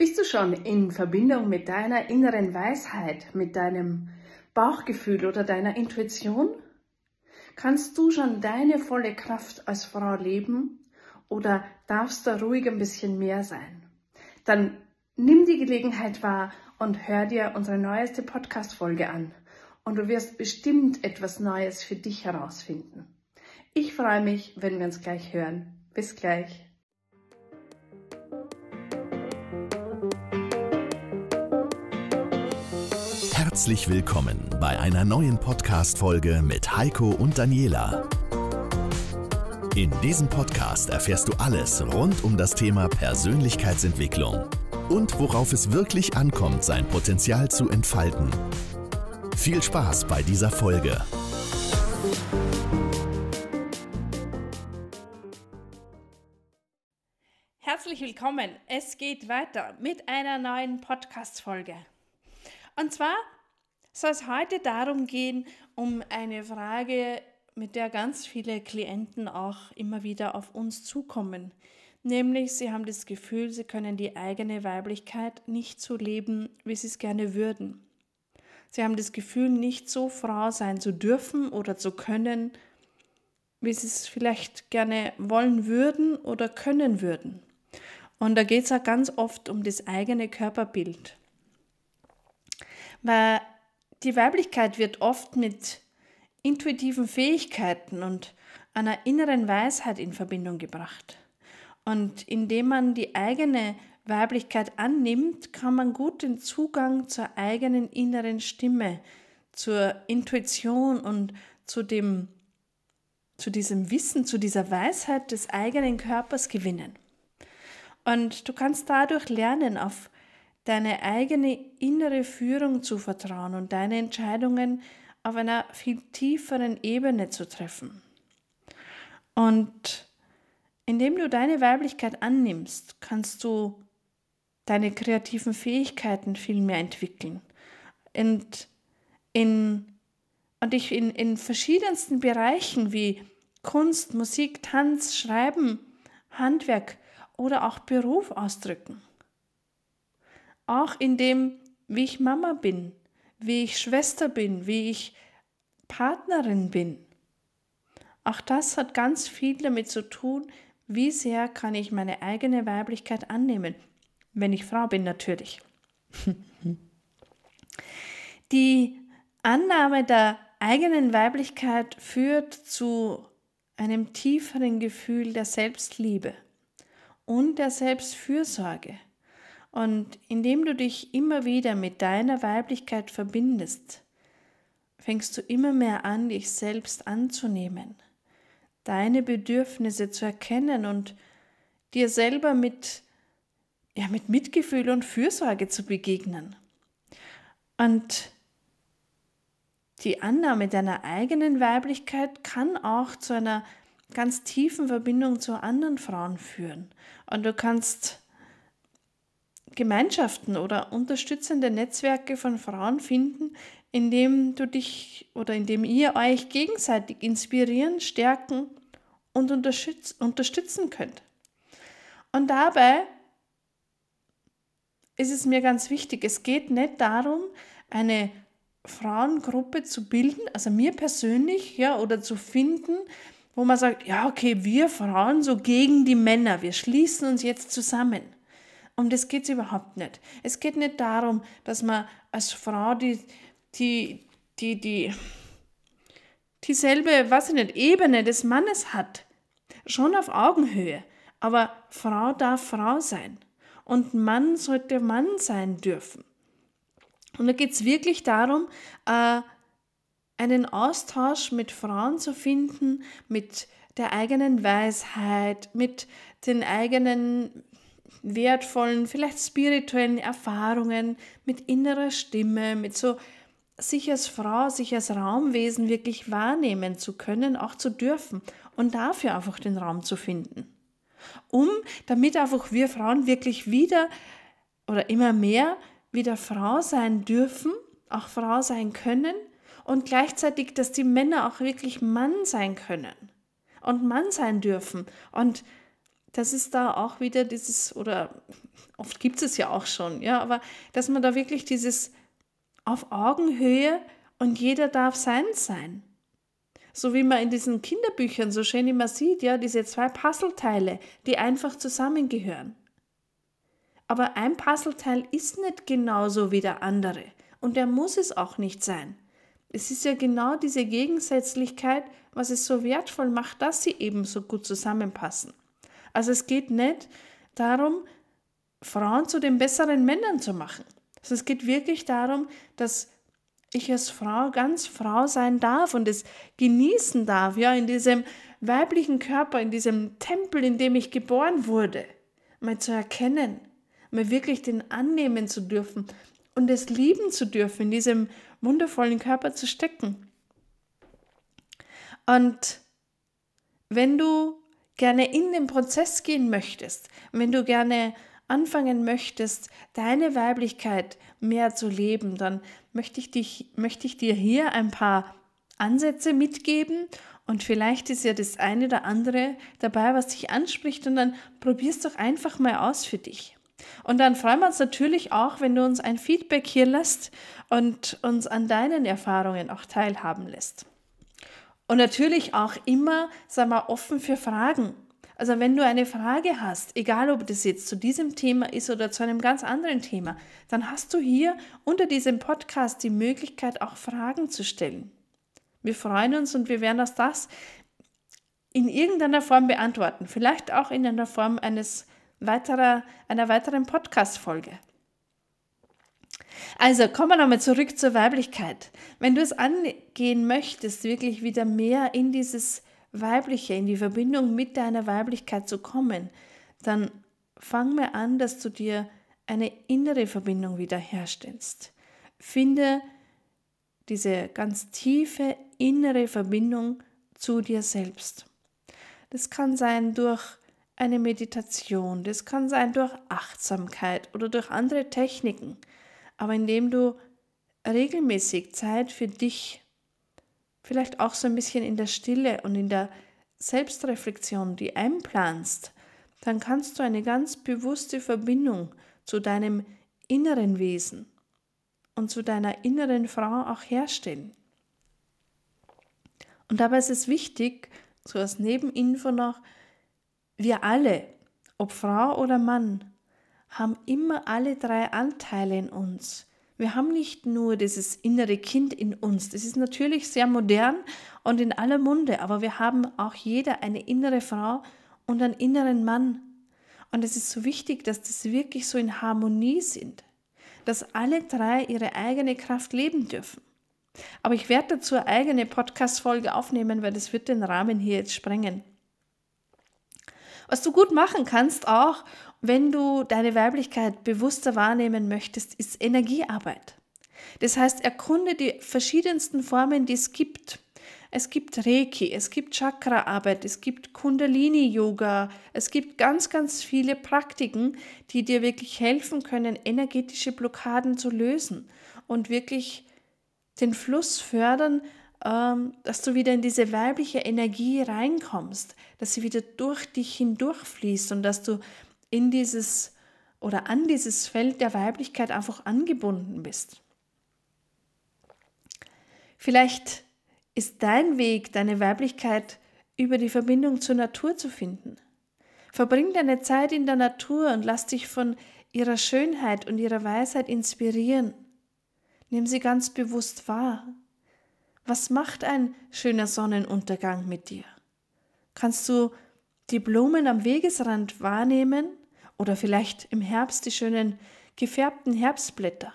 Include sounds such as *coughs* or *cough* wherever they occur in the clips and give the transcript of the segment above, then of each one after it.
Bist du schon in Verbindung mit deiner inneren Weisheit, mit deinem Bauchgefühl oder deiner Intuition? Kannst du schon deine volle Kraft als Frau leben oder darfst da ruhig ein bisschen mehr sein? Dann nimm die Gelegenheit wahr und hör dir unsere neueste Podcast-Folge an und du wirst bestimmt etwas Neues für dich herausfinden. Ich freue mich, wenn wir uns gleich hören. Bis gleich. Herzlich willkommen bei einer neuen Podcast-Folge mit Heiko und Daniela. In diesem Podcast erfährst du alles rund um das Thema Persönlichkeitsentwicklung und worauf es wirklich ankommt, sein Potenzial zu entfalten. Viel Spaß bei dieser Folge. Herzlich willkommen. Es geht weiter mit einer neuen Podcast-Folge. Und zwar soll es heute darum gehen, um eine Frage, mit der ganz viele Klienten auch immer wieder auf uns zukommen. Nämlich, sie haben das Gefühl, sie können die eigene Weiblichkeit nicht so leben, wie sie es gerne würden. Sie haben das Gefühl, nicht so Frau sein zu dürfen oder zu können, wie sie es vielleicht gerne wollen würden oder können würden. Und da geht es auch ganz oft um das eigene Körperbild. Weil die Weiblichkeit wird oft mit intuitiven Fähigkeiten und einer inneren Weisheit in Verbindung gebracht. Und indem man die eigene Weiblichkeit annimmt, kann man gut den Zugang zur eigenen inneren Stimme, zur Intuition und zu dem zu diesem Wissen, zu dieser Weisheit des eigenen Körpers gewinnen. Und du kannst dadurch lernen, auf deine eigene innere Führung zu vertrauen und deine Entscheidungen auf einer viel tieferen Ebene zu treffen. Und indem du deine Weiblichkeit annimmst, kannst du deine kreativen Fähigkeiten viel mehr entwickeln und, in, und dich in, in verschiedensten Bereichen wie Kunst, Musik, Tanz, Schreiben, Handwerk oder auch Beruf ausdrücken auch in dem, wie ich Mama bin, wie ich Schwester bin, wie ich Partnerin bin. Auch das hat ganz viel damit zu tun, wie sehr kann ich meine eigene Weiblichkeit annehmen, wenn ich Frau bin natürlich. *laughs* Die Annahme der eigenen Weiblichkeit führt zu einem tieferen Gefühl der Selbstliebe und der Selbstfürsorge. Und indem du dich immer wieder mit deiner Weiblichkeit verbindest, fängst du immer mehr an, dich selbst anzunehmen, deine Bedürfnisse zu erkennen und dir selber mit, ja, mit Mitgefühl und Fürsorge zu begegnen. Und die Annahme deiner eigenen Weiblichkeit kann auch zu einer ganz tiefen Verbindung zu anderen Frauen führen. Und du kannst Gemeinschaften oder unterstützende Netzwerke von Frauen finden, in dem du dich oder in dem ihr euch gegenseitig inspirieren, stärken und unterstütz unterstützen könnt. Und dabei ist es mir ganz wichtig, es geht nicht darum, eine Frauengruppe zu bilden, also mir persönlich, ja, oder zu finden, wo man sagt, ja, okay, wir Frauen so gegen die Männer, wir schließen uns jetzt zusammen. Um das geht es überhaupt nicht. Es geht nicht darum, dass man als Frau die, die, die, die, dieselbe, was ich nicht, Ebene des Mannes hat. Schon auf Augenhöhe. Aber Frau darf Frau sein. Und Mann sollte Mann sein dürfen. Und da geht es wirklich darum, äh, einen Austausch mit Frauen zu finden, mit der eigenen Weisheit, mit den eigenen wertvollen, vielleicht spirituellen Erfahrungen, mit innerer Stimme, mit so sich als Frau, sich als Raumwesen wirklich wahrnehmen zu können, auch zu dürfen und dafür einfach den Raum zu finden. Um, damit einfach wir Frauen wirklich wieder oder immer mehr wieder Frau sein dürfen, auch Frau sein können und gleichzeitig, dass die Männer auch wirklich Mann sein können und Mann sein dürfen und das ist da auch wieder dieses, oder oft gibt es ja auch schon, ja, aber dass man da wirklich dieses auf Augenhöhe und jeder darf sein sein. So wie man in diesen Kinderbüchern so schön immer sieht, ja, diese zwei Puzzleteile, die einfach zusammengehören. Aber ein Puzzleteil ist nicht genauso wie der andere und der muss es auch nicht sein. Es ist ja genau diese Gegensätzlichkeit, was es so wertvoll macht, dass sie eben so gut zusammenpassen. Also es geht nicht darum, Frauen zu den besseren Männern zu machen. Also es geht wirklich darum, dass ich als Frau ganz Frau sein darf und es genießen darf, ja, in diesem weiblichen Körper, in diesem Tempel, in dem ich geboren wurde, mal zu erkennen, mal wirklich den annehmen zu dürfen und es lieben zu dürfen, in diesem wundervollen Körper zu stecken. Und wenn du gerne in den Prozess gehen möchtest, wenn du gerne anfangen möchtest, deine Weiblichkeit mehr zu leben, dann möchte ich, dich, möchte ich dir hier ein paar Ansätze mitgeben und vielleicht ist ja das eine oder andere dabei, was dich anspricht und dann probierst doch einfach mal aus für dich. Und dann freuen wir uns natürlich auch, wenn du uns ein Feedback hier lässt und uns an deinen Erfahrungen auch teilhaben lässt. Und natürlich auch immer, sag mal, offen für Fragen. Also wenn du eine Frage hast, egal ob das jetzt zu diesem Thema ist oder zu einem ganz anderen Thema, dann hast du hier unter diesem Podcast die Möglichkeit, auch Fragen zu stellen. Wir freuen uns und wir werden das in irgendeiner Form beantworten. Vielleicht auch in einer Form eines weiterer, einer weiteren Podcast-Folge. Also kommen wir nochmal zurück zur Weiblichkeit. Wenn du es angehen möchtest, wirklich wieder mehr in dieses Weibliche, in die Verbindung mit deiner Weiblichkeit zu kommen, dann fang mir an, dass du dir eine innere Verbindung wiederherstellst. Finde diese ganz tiefe innere Verbindung zu dir selbst. Das kann sein durch eine Meditation, das kann sein durch Achtsamkeit oder durch andere Techniken, aber indem du regelmäßig Zeit für dich vielleicht auch so ein bisschen in der Stille und in der Selbstreflexion, die einplanst, dann kannst du eine ganz bewusste Verbindung zu deinem inneren Wesen und zu deiner inneren Frau auch herstellen. Und dabei ist es wichtig, so als Nebeninfo noch, wir alle, ob Frau oder Mann, haben immer alle drei Anteile in uns. Wir haben nicht nur dieses innere Kind in uns. Das ist natürlich sehr modern und in aller Munde, aber wir haben auch jeder eine innere Frau und einen inneren Mann. Und es ist so wichtig, dass das wirklich so in Harmonie sind, dass alle drei ihre eigene Kraft leben dürfen. Aber ich werde dazu eine eigene Podcast-Folge aufnehmen, weil das wird den Rahmen hier jetzt sprengen. Was du gut machen kannst auch, wenn du deine Weiblichkeit bewusster wahrnehmen möchtest, ist Energiearbeit. Das heißt, erkunde die verschiedensten Formen, die es gibt. Es gibt Reiki, es gibt Chakraarbeit, es gibt Kundalini-Yoga, es gibt ganz, ganz viele Praktiken, die dir wirklich helfen können, energetische Blockaden zu lösen und wirklich den Fluss fördern, ähm, dass du wieder in diese weibliche Energie reinkommst, dass sie wieder durch dich hindurchfließt und dass du in dieses oder an dieses Feld der Weiblichkeit einfach angebunden bist. Vielleicht ist dein Weg, deine Weiblichkeit über die Verbindung zur Natur zu finden. Verbring deine Zeit in der Natur und lass dich von ihrer Schönheit und ihrer Weisheit inspirieren. Nimm sie ganz bewusst wahr. Was macht ein schöner Sonnenuntergang mit dir? Kannst du die Blumen am Wegesrand wahrnehmen oder vielleicht im Herbst die schönen gefärbten Herbstblätter.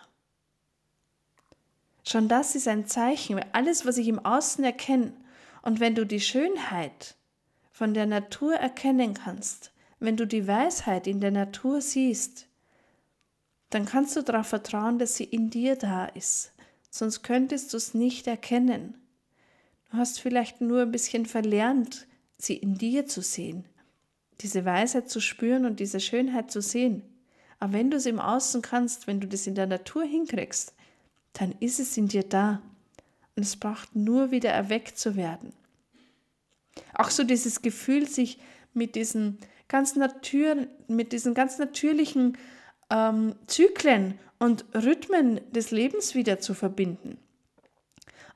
Schon das ist ein Zeichen, alles, was ich im Außen erkenne. Und wenn du die Schönheit von der Natur erkennen kannst, wenn du die Weisheit in der Natur siehst, dann kannst du darauf vertrauen, dass sie in dir da ist. Sonst könntest du es nicht erkennen. Du hast vielleicht nur ein bisschen verlernt, sie in dir zu sehen diese Weisheit zu spüren und diese Schönheit zu sehen. Aber wenn du es im Außen kannst, wenn du das in der Natur hinkriegst, dann ist es in dir da. Und es braucht nur wieder erweckt zu werden. Auch so dieses Gefühl, sich mit diesen ganz, Natur, mit diesen ganz natürlichen ähm, Zyklen und Rhythmen des Lebens wieder zu verbinden.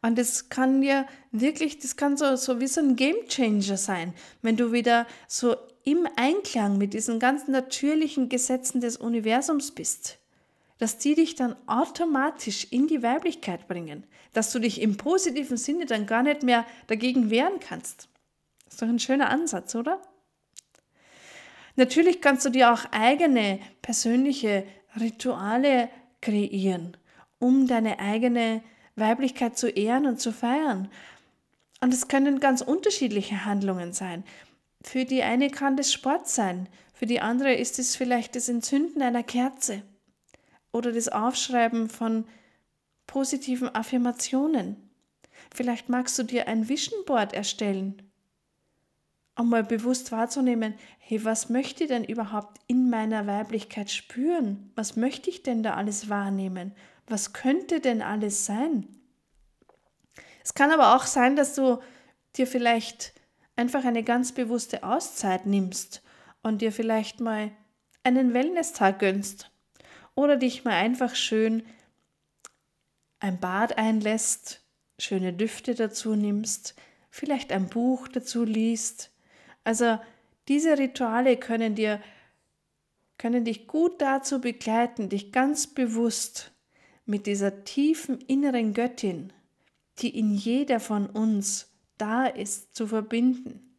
Und das kann ja wirklich, das kann so, so wie so ein Game Changer sein, wenn du wieder so im Einklang mit diesen ganz natürlichen Gesetzen des Universums bist, dass die dich dann automatisch in die Weiblichkeit bringen, dass du dich im positiven Sinne dann gar nicht mehr dagegen wehren kannst. Ist doch ein schöner Ansatz, oder? Natürlich kannst du dir auch eigene persönliche Rituale kreieren, um deine eigene Weiblichkeit zu ehren und zu feiern. Und es können ganz unterschiedliche Handlungen sein. Für die eine kann das Sport sein, für die andere ist es vielleicht das Entzünden einer Kerze oder das Aufschreiben von positiven Affirmationen. Vielleicht magst du dir ein Vision Board erstellen, um mal bewusst wahrzunehmen, hey, was möchte ich denn überhaupt in meiner Weiblichkeit spüren? Was möchte ich denn da alles wahrnehmen? Was könnte denn alles sein? Es kann aber auch sein, dass du dir vielleicht einfach eine ganz bewusste Auszeit nimmst und dir vielleicht mal einen Wellness-Tag gönnst oder dich mal einfach schön ein Bad einlässt, schöne Düfte dazu nimmst, vielleicht ein Buch dazu liest. Also diese Rituale können dir können dich gut dazu begleiten, dich ganz bewusst mit dieser tiefen inneren Göttin, die in jeder von uns da ist, zu verbinden.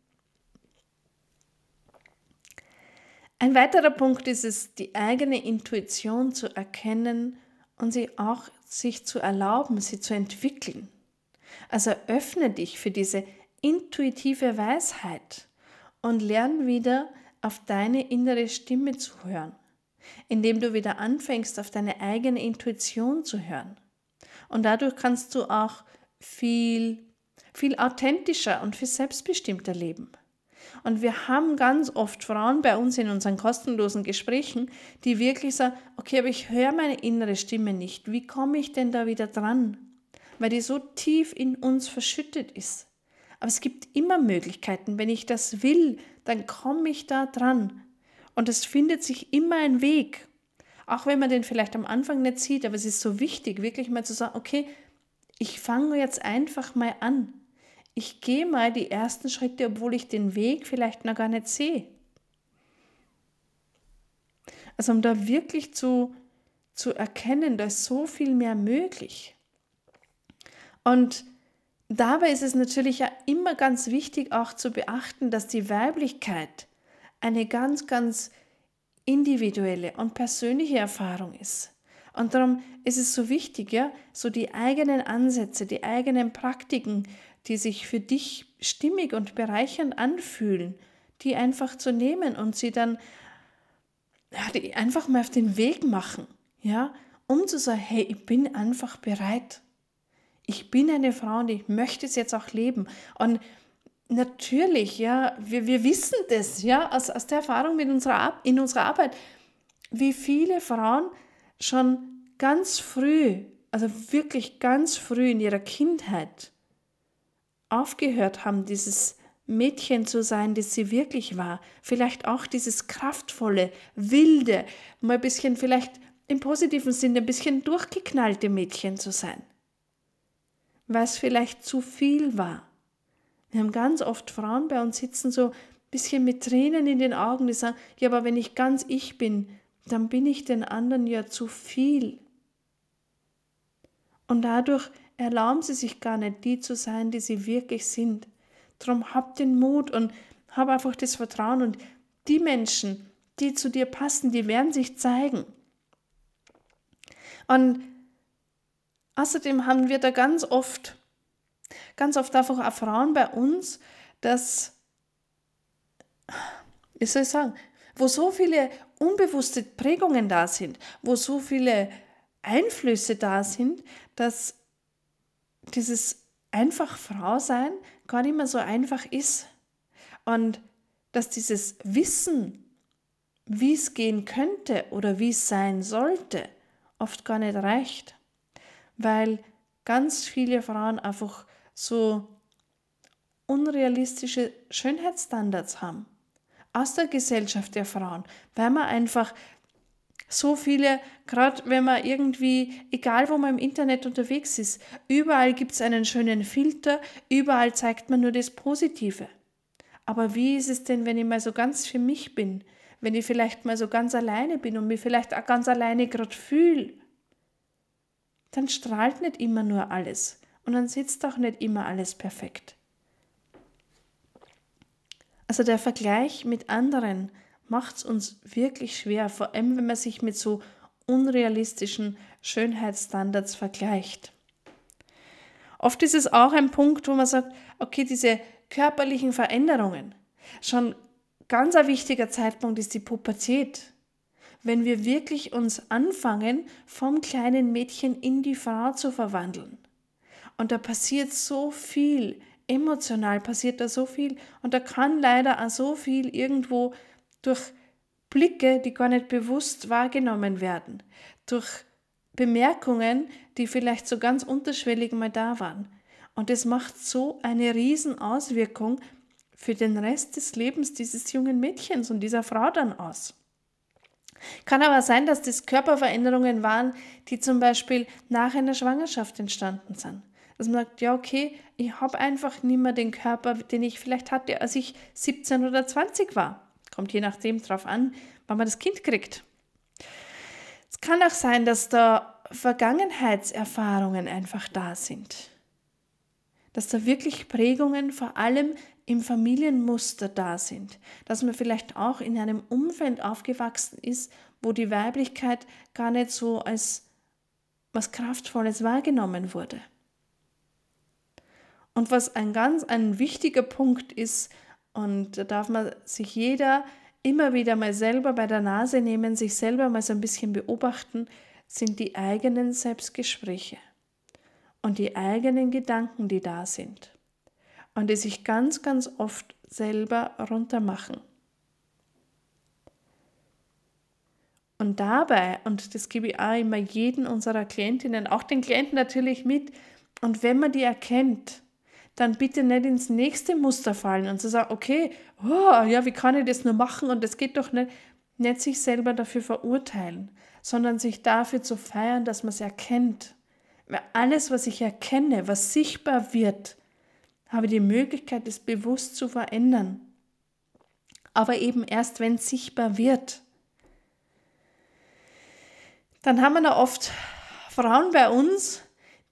Ein weiterer Punkt ist es, die eigene Intuition zu erkennen und sie auch sich zu erlauben, sie zu entwickeln. Also öffne dich für diese intuitive Weisheit und lern wieder auf deine innere Stimme zu hören indem du wieder anfängst, auf deine eigene Intuition zu hören. Und dadurch kannst du auch viel, viel authentischer und viel selbstbestimmter leben. Und wir haben ganz oft Frauen bei uns in unseren kostenlosen Gesprächen, die wirklich sagen, okay, aber ich höre meine innere Stimme nicht. Wie komme ich denn da wieder dran? Weil die so tief in uns verschüttet ist. Aber es gibt immer Möglichkeiten. Wenn ich das will, dann komme ich da dran. Und es findet sich immer ein Weg. Auch wenn man den vielleicht am Anfang nicht sieht, aber es ist so wichtig, wirklich mal zu sagen, okay, ich fange jetzt einfach mal an. Ich gehe mal die ersten Schritte, obwohl ich den Weg vielleicht noch gar nicht sehe. Also um da wirklich zu, zu erkennen, da ist so viel mehr möglich. Und dabei ist es natürlich ja immer ganz wichtig auch zu beachten, dass die Weiblichkeit eine ganz, ganz individuelle und persönliche Erfahrung ist. Und darum ist es so wichtig, ja, so die eigenen Ansätze, die eigenen Praktiken, die sich für dich stimmig und bereichernd anfühlen, die einfach zu nehmen und sie dann ja, die einfach mal auf den Weg machen, ja, um zu sagen, hey, ich bin einfach bereit. Ich bin eine Frau und ich möchte es jetzt auch leben. Und Natürlich, ja, wir, wir wissen das, ja, aus, aus der Erfahrung mit unserer, in unserer Arbeit, wie viele Frauen schon ganz früh, also wirklich ganz früh in ihrer Kindheit aufgehört haben, dieses Mädchen zu sein, das sie wirklich war. Vielleicht auch dieses kraftvolle, wilde, mal ein bisschen vielleicht im positiven Sinne ein bisschen durchgeknallte Mädchen zu sein. Weil es vielleicht zu viel war. Wir haben ganz oft Frauen bei uns sitzen, so ein bisschen mit Tränen in den Augen, die sagen, ja, aber wenn ich ganz ich bin, dann bin ich den anderen ja zu viel. Und dadurch erlauben sie sich gar nicht, die zu sein, die sie wirklich sind. Darum hab den Mut und hab einfach das Vertrauen und die Menschen, die zu dir passen, die werden sich zeigen. Und außerdem haben wir da ganz oft ganz oft einfach auch Frauen bei uns, dass, wie soll ich sagen, wo so viele unbewusste Prägungen da sind, wo so viele Einflüsse da sind, dass dieses einfach Frau sein gar nicht mehr so einfach ist. Und dass dieses Wissen, wie es gehen könnte oder wie es sein sollte, oft gar nicht reicht. Weil ganz viele Frauen einfach so unrealistische Schönheitsstandards haben aus der Gesellschaft der Frauen, weil man einfach so viele, gerade wenn man irgendwie, egal wo man im Internet unterwegs ist, überall gibt es einen schönen Filter, überall zeigt man nur das Positive. Aber wie ist es denn, wenn ich mal so ganz für mich bin? Wenn ich vielleicht mal so ganz alleine bin und mich vielleicht auch ganz alleine gerade fühle? Dann strahlt nicht immer nur alles und dann sitzt auch nicht immer alles perfekt. Also der Vergleich mit anderen macht es uns wirklich schwer, vor allem wenn man sich mit so unrealistischen Schönheitsstandards vergleicht. Oft ist es auch ein Punkt, wo man sagt, okay, diese körperlichen Veränderungen, schon ganz ein wichtiger Zeitpunkt ist die Pubertät. Wenn wir wirklich uns anfangen, vom kleinen Mädchen in die Frau zu verwandeln. Und da passiert so viel, emotional passiert da so viel und da kann leider auch so viel irgendwo durch Blicke, die gar nicht bewusst wahrgenommen werden, durch Bemerkungen, die vielleicht so ganz unterschwellig mal da waren. Und es macht so eine Riesenauswirkung für den Rest des Lebens dieses jungen Mädchens und dieser Frau dann aus. Kann aber sein, dass das Körperveränderungen waren, die zum Beispiel nach einer Schwangerschaft entstanden sind. Dass man sagt, ja, okay, ich habe einfach nicht mehr den Körper, den ich vielleicht hatte, als ich 17 oder 20 war. Kommt je nachdem drauf an, wann man das Kind kriegt. Es kann auch sein, dass da Vergangenheitserfahrungen einfach da sind. Dass da wirklich Prägungen vor allem im Familienmuster da sind. Dass man vielleicht auch in einem Umfeld aufgewachsen ist, wo die Weiblichkeit gar nicht so als was Kraftvolles wahrgenommen wurde. Und was ein ganz ein wichtiger Punkt ist, und da darf man sich jeder immer wieder mal selber bei der Nase nehmen, sich selber mal so ein bisschen beobachten, sind die eigenen Selbstgespräche und die eigenen Gedanken, die da sind und die sich ganz, ganz oft selber runtermachen. Und dabei, und das gebe ich auch immer jeden unserer Klientinnen, auch den Klienten natürlich mit, und wenn man die erkennt, dann bitte nicht ins nächste Muster fallen und zu sagen, okay, oh, ja, wie kann ich das nur machen und das geht doch nicht, nicht sich selber dafür verurteilen, sondern sich dafür zu feiern, dass man es erkennt. Weil alles, was ich erkenne, was sichtbar wird, habe die Möglichkeit, es bewusst zu verändern. Aber eben erst, wenn es sichtbar wird. Dann haben wir da oft Frauen bei uns,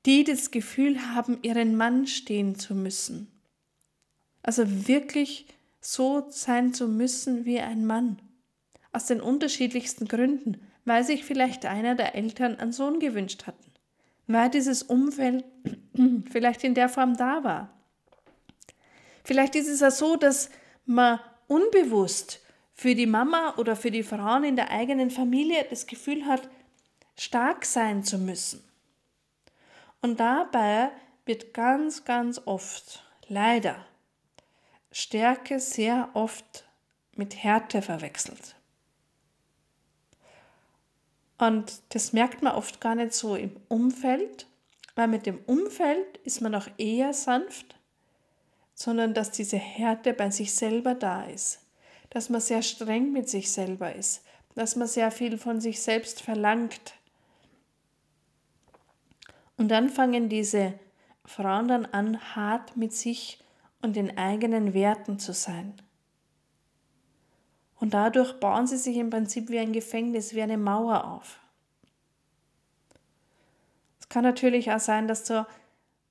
die das Gefühl haben, ihren Mann stehen zu müssen. Also wirklich so sein zu müssen wie ein Mann. Aus den unterschiedlichsten Gründen, weil sich vielleicht einer der Eltern einen Sohn gewünscht hatten, weil dieses Umfeld *clears throat* vielleicht in der Form da war. Vielleicht ist es ja so, dass man unbewusst für die Mama oder für die Frauen in der eigenen Familie das Gefühl hat, stark sein zu müssen. Und dabei wird ganz, ganz oft, leider, Stärke sehr oft mit Härte verwechselt. Und das merkt man oft gar nicht so im Umfeld, weil mit dem Umfeld ist man noch eher sanft, sondern dass diese Härte bei sich selber da ist, dass man sehr streng mit sich selber ist, dass man sehr viel von sich selbst verlangt, und dann fangen diese Frauen dann an, hart mit sich und den eigenen Werten zu sein. Und dadurch bauen sie sich im Prinzip wie ein Gefängnis, wie eine Mauer auf. Es kann natürlich auch sein, dass so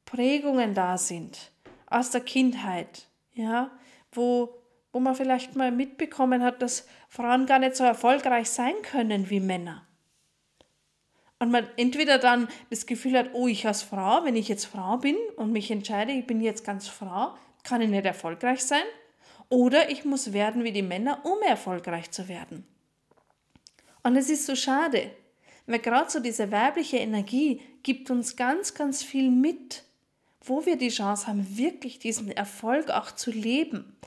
Prägungen da sind aus der Kindheit, ja, wo, wo man vielleicht mal mitbekommen hat, dass Frauen gar nicht so erfolgreich sein können wie Männer. Und man entweder dann das Gefühl hat, oh, ich als Frau, wenn ich jetzt Frau bin und mich entscheide, ich bin jetzt ganz Frau, kann ich nicht erfolgreich sein. Oder ich muss werden wie die Männer, um erfolgreich zu werden. Und es ist so schade, weil gerade so diese weibliche Energie gibt uns ganz, ganz viel mit, wo wir die Chance haben, wirklich diesen Erfolg auch zu leben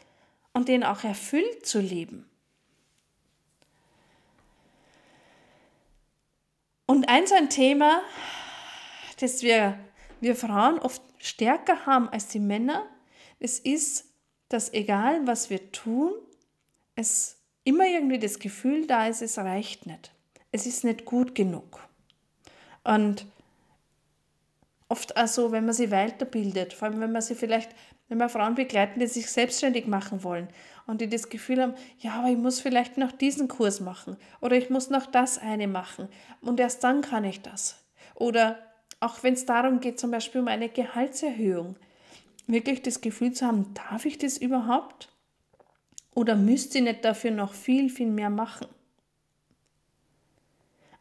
und den auch erfüllt zu leben. Und eins ein Thema, das wir, wir Frauen oft stärker haben als die Männer, es ist, dass egal was wir tun, es immer irgendwie das Gefühl da ist, es reicht nicht. Es ist nicht gut genug. Und oft auch so, wenn man sie weiterbildet, vor allem wenn man sie vielleicht, wenn man Frauen begleiten, die sich selbstständig machen wollen und die das Gefühl haben, ja, aber ich muss vielleicht noch diesen Kurs machen oder ich muss noch das eine machen und erst dann kann ich das. Oder auch wenn es darum geht, zum Beispiel um eine Gehaltserhöhung, wirklich das Gefühl zu haben, darf ich das überhaupt? Oder müsste ich nicht dafür noch viel, viel mehr machen?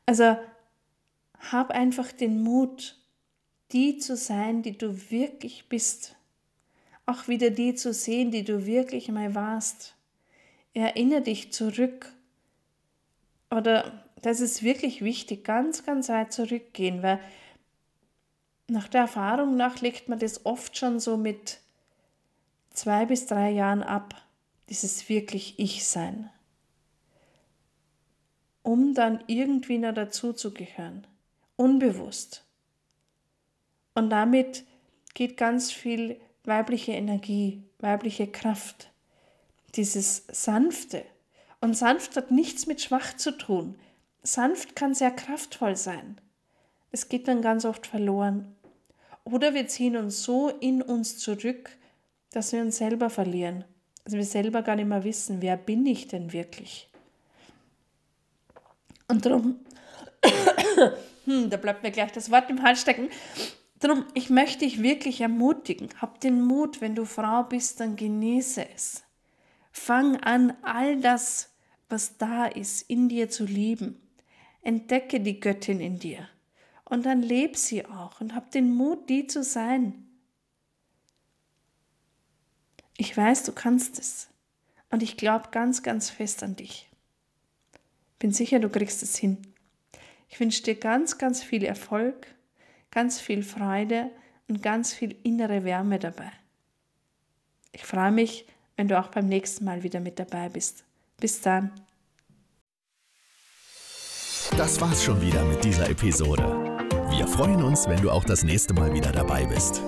Also hab einfach den Mut, die zu sein, die du wirklich bist. Auch wieder die zu sehen, die du wirklich mal warst. Erinnere dich zurück. Oder das ist wirklich wichtig, ganz, ganz weit zurückgehen, weil nach der Erfahrung nach legt man das oft schon so mit zwei bis drei Jahren ab, dieses wirklich Ich-Sein, um dann irgendwie noch dazu zu gehören, unbewusst. Und damit geht ganz viel weibliche Energie, weibliche Kraft, dieses Sanfte. Und sanft hat nichts mit schwach zu tun. Sanft kann sehr kraftvoll sein. Es geht dann ganz oft verloren. Oder wir ziehen uns so in uns zurück, dass wir uns selber verlieren. Also wir selber gar nicht mehr wissen, wer bin ich denn wirklich. Und darum, *coughs* hm, da bleibt mir gleich das Wort im Hals stecken. Darum, ich möchte dich wirklich ermutigen. Hab den Mut, wenn du Frau bist, dann genieße es. Fang an, all das, was da ist, in dir zu lieben. Entdecke die Göttin in dir. Und dann leb sie auch und hab den Mut, die zu sein. Ich weiß, du kannst es. Und ich glaube ganz, ganz fest an dich. Bin sicher, du kriegst es hin. Ich wünsche dir ganz, ganz viel Erfolg, ganz viel Freude und ganz viel innere Wärme dabei. Ich freue mich, wenn du auch beim nächsten Mal wieder mit dabei bist. Bis dann. Das war's schon wieder mit dieser Episode. Wir freuen uns, wenn du auch das nächste Mal wieder dabei bist.